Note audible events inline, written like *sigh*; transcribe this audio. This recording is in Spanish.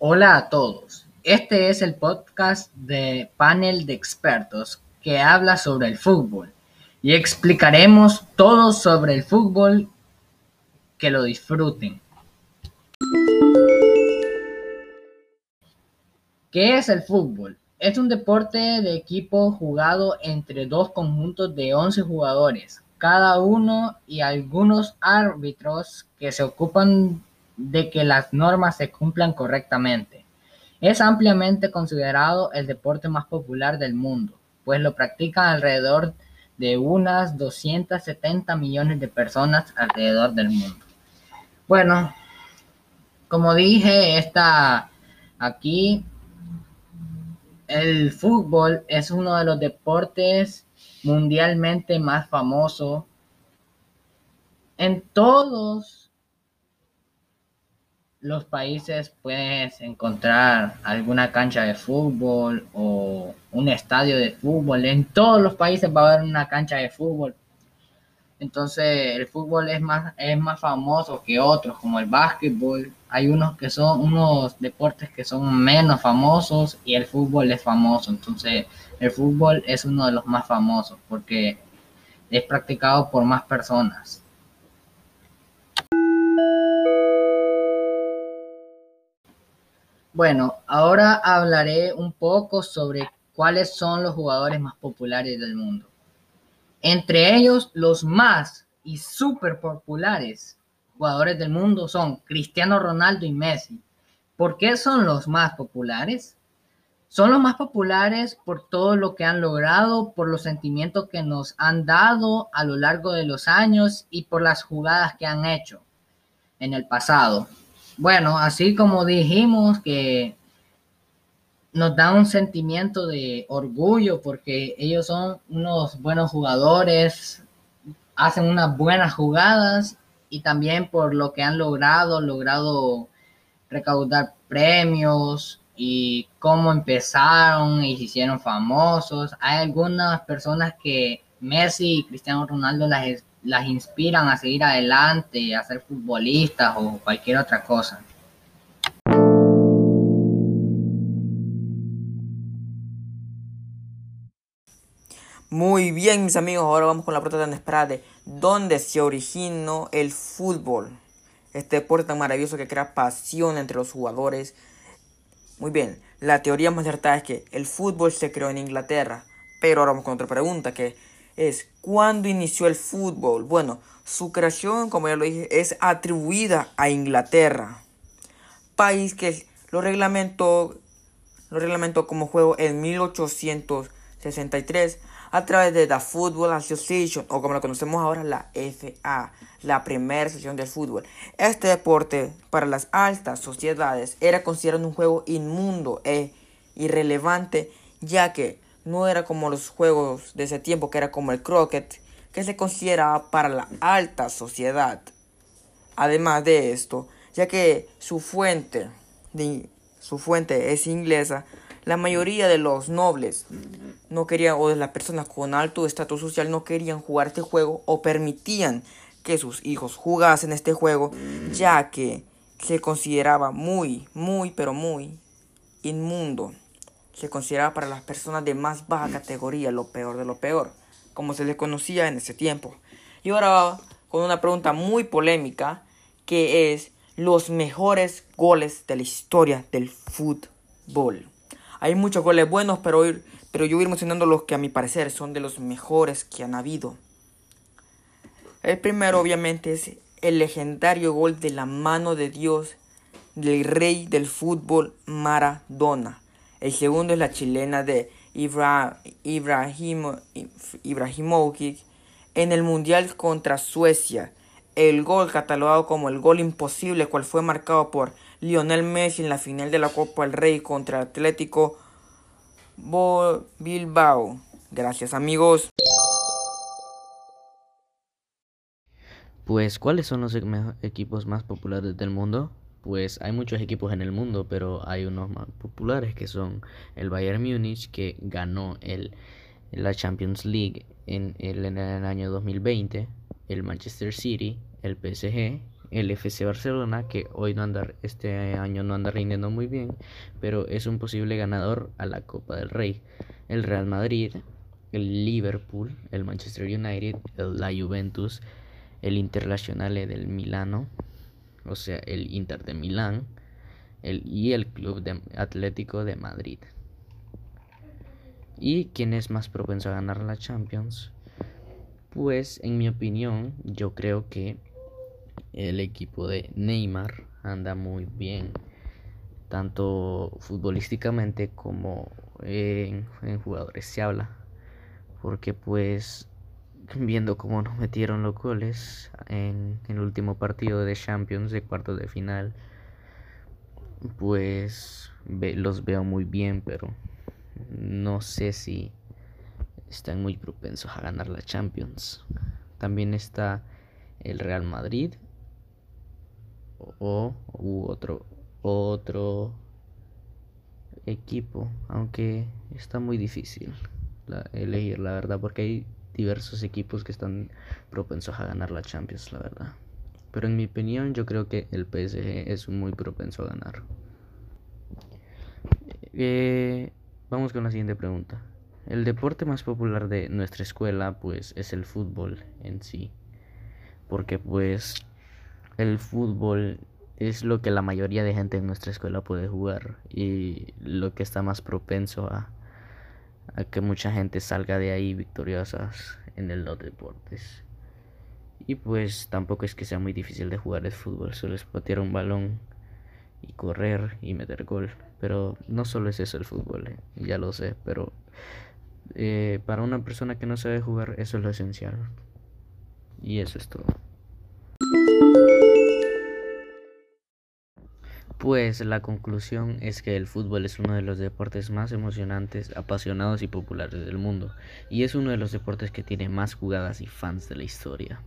Hola a todos. Este es el podcast de panel de expertos que habla sobre el fútbol y explicaremos todo sobre el fútbol. Que lo disfruten. ¿Qué es el fútbol? Es un deporte de equipo jugado entre dos conjuntos de 11 jugadores, cada uno y algunos árbitros que se ocupan de que las normas se cumplan correctamente. Es ampliamente considerado el deporte más popular del mundo, pues lo practican alrededor de unas 270 millones de personas alrededor del mundo. Bueno, como dije, está aquí el fútbol es uno de los deportes mundialmente más famosos. En todos los países puedes encontrar alguna cancha de fútbol o un estadio de fútbol. En todos los países va a haber una cancha de fútbol. Entonces el fútbol es más, es más famoso que otros, como el básquetbol. Hay unos que son unos deportes que son menos famosos y el fútbol es famoso. Entonces el fútbol es uno de los más famosos porque es practicado por más personas. Bueno, ahora hablaré un poco sobre cuáles son los jugadores más populares del mundo. Entre ellos, los más y súper populares jugadores del mundo son Cristiano Ronaldo y Messi. ¿Por qué son los más populares? Son los más populares por todo lo que han logrado, por los sentimientos que nos han dado a lo largo de los años y por las jugadas que han hecho en el pasado. Bueno, así como dijimos que nos da un sentimiento de orgullo porque ellos son unos buenos jugadores, hacen unas buenas jugadas y también por lo que han logrado, logrado recaudar premios y cómo empezaron y se hicieron famosos. Hay algunas personas que Messi y Cristiano Ronaldo las las inspiran a seguir adelante, a ser futbolistas o cualquier otra cosa. Muy bien, mis amigos, ahora vamos con la pregunta tan esperada de dónde se originó el fútbol. Este deporte tan maravilloso que crea pasión entre los jugadores. Muy bien, la teoría más cierta es que el fútbol se creó en Inglaterra. Pero ahora vamos con otra pregunta que es ¿cuándo inició el fútbol? Bueno, su creación, como ya lo dije, es atribuida a Inglaterra, país que lo reglamentó, lo reglamentó como juego en 1863 a través de la Football Association o como lo conocemos ahora la FA, la primera sección del fútbol. Este deporte para las altas sociedades era considerado un juego inmundo e irrelevante ya que no era como los juegos de ese tiempo, que era como el croquet, que se consideraba para la alta sociedad. Además de esto, ya que su fuente, su fuente es inglesa, la mayoría de los nobles no querían, o de las personas con alto estatus social no querían jugar este juego o permitían que sus hijos jugasen este juego, ya que se consideraba muy, muy, pero muy inmundo se consideraba para las personas de más baja categoría lo peor de lo peor, como se les conocía en ese tiempo. Y ahora con una pregunta muy polémica, que es los mejores goles de la historia del fútbol. Hay muchos goles buenos, pero, pero yo voy a ir mencionando los que a mi parecer son de los mejores que han habido. El primero obviamente es el legendario gol de la mano de Dios del rey del fútbol Maradona el segundo es la chilena de Ibrahimovic en el Mundial contra Suecia. El gol catalogado como el gol imposible, cual fue marcado por Lionel Messi en la final de la Copa del Rey contra Atlético Bilbao. Gracias amigos. Pues, ¿cuáles son los equipos más populares del mundo? Pues hay muchos equipos en el mundo, pero hay unos más populares que son el Bayern Múnich, que ganó el, la Champions League en el, en el año 2020, el Manchester City, el PSG, el FC Barcelona, que hoy no anda, este año no anda rindiendo muy bien, pero es un posible ganador a la Copa del Rey. El Real Madrid, el Liverpool, el Manchester United, la Juventus, el Internazionale del Milano, o sea, el Inter de Milán, el, y el Club de Atlético de Madrid. ¿Y quién es más propenso a ganar la Champions? Pues en mi opinión, yo creo que el equipo de Neymar anda muy bien, tanto futbolísticamente como en, jugadores se habla, porque pues *clears throat* viendo cómo nos metieron los goles en, el último partido de Champions de cuartos de final, pues los veo muy bien, pero no sé si están muy propensos a ganar la Champions. También está el Real Madrid o otro otro equipo, aunque está muy difícil elegir la verdad porque hay diversos equipos que están propensos a ganar la Champions, la verdad. Pero en mi opinión yo creo que el PSG es muy propenso a ganar. Eh, vamos con la siguiente pregunta. El deporte más popular de nuestra escuela pues es el fútbol en sí. Porque pues el fútbol es lo que la mayoría de gente en nuestra escuela puede jugar y lo que está más propenso a, a que mucha gente salga de ahí victoriosas en el los deportes. Y pues tampoco es que sea muy difícil de jugar el fútbol, solo es patear un balón y correr y meter gol. Pero no solo es eso el fútbol, eh, ya lo sé, pero eh, para una persona que no sabe jugar, eso es lo esencial. Y eso es todo. Pues la conclusión es que el fútbol es uno de los deportes más emocionantes, apasionados y populares del mundo, y es uno de los deportes que tiene más jugadas y fans de la historia.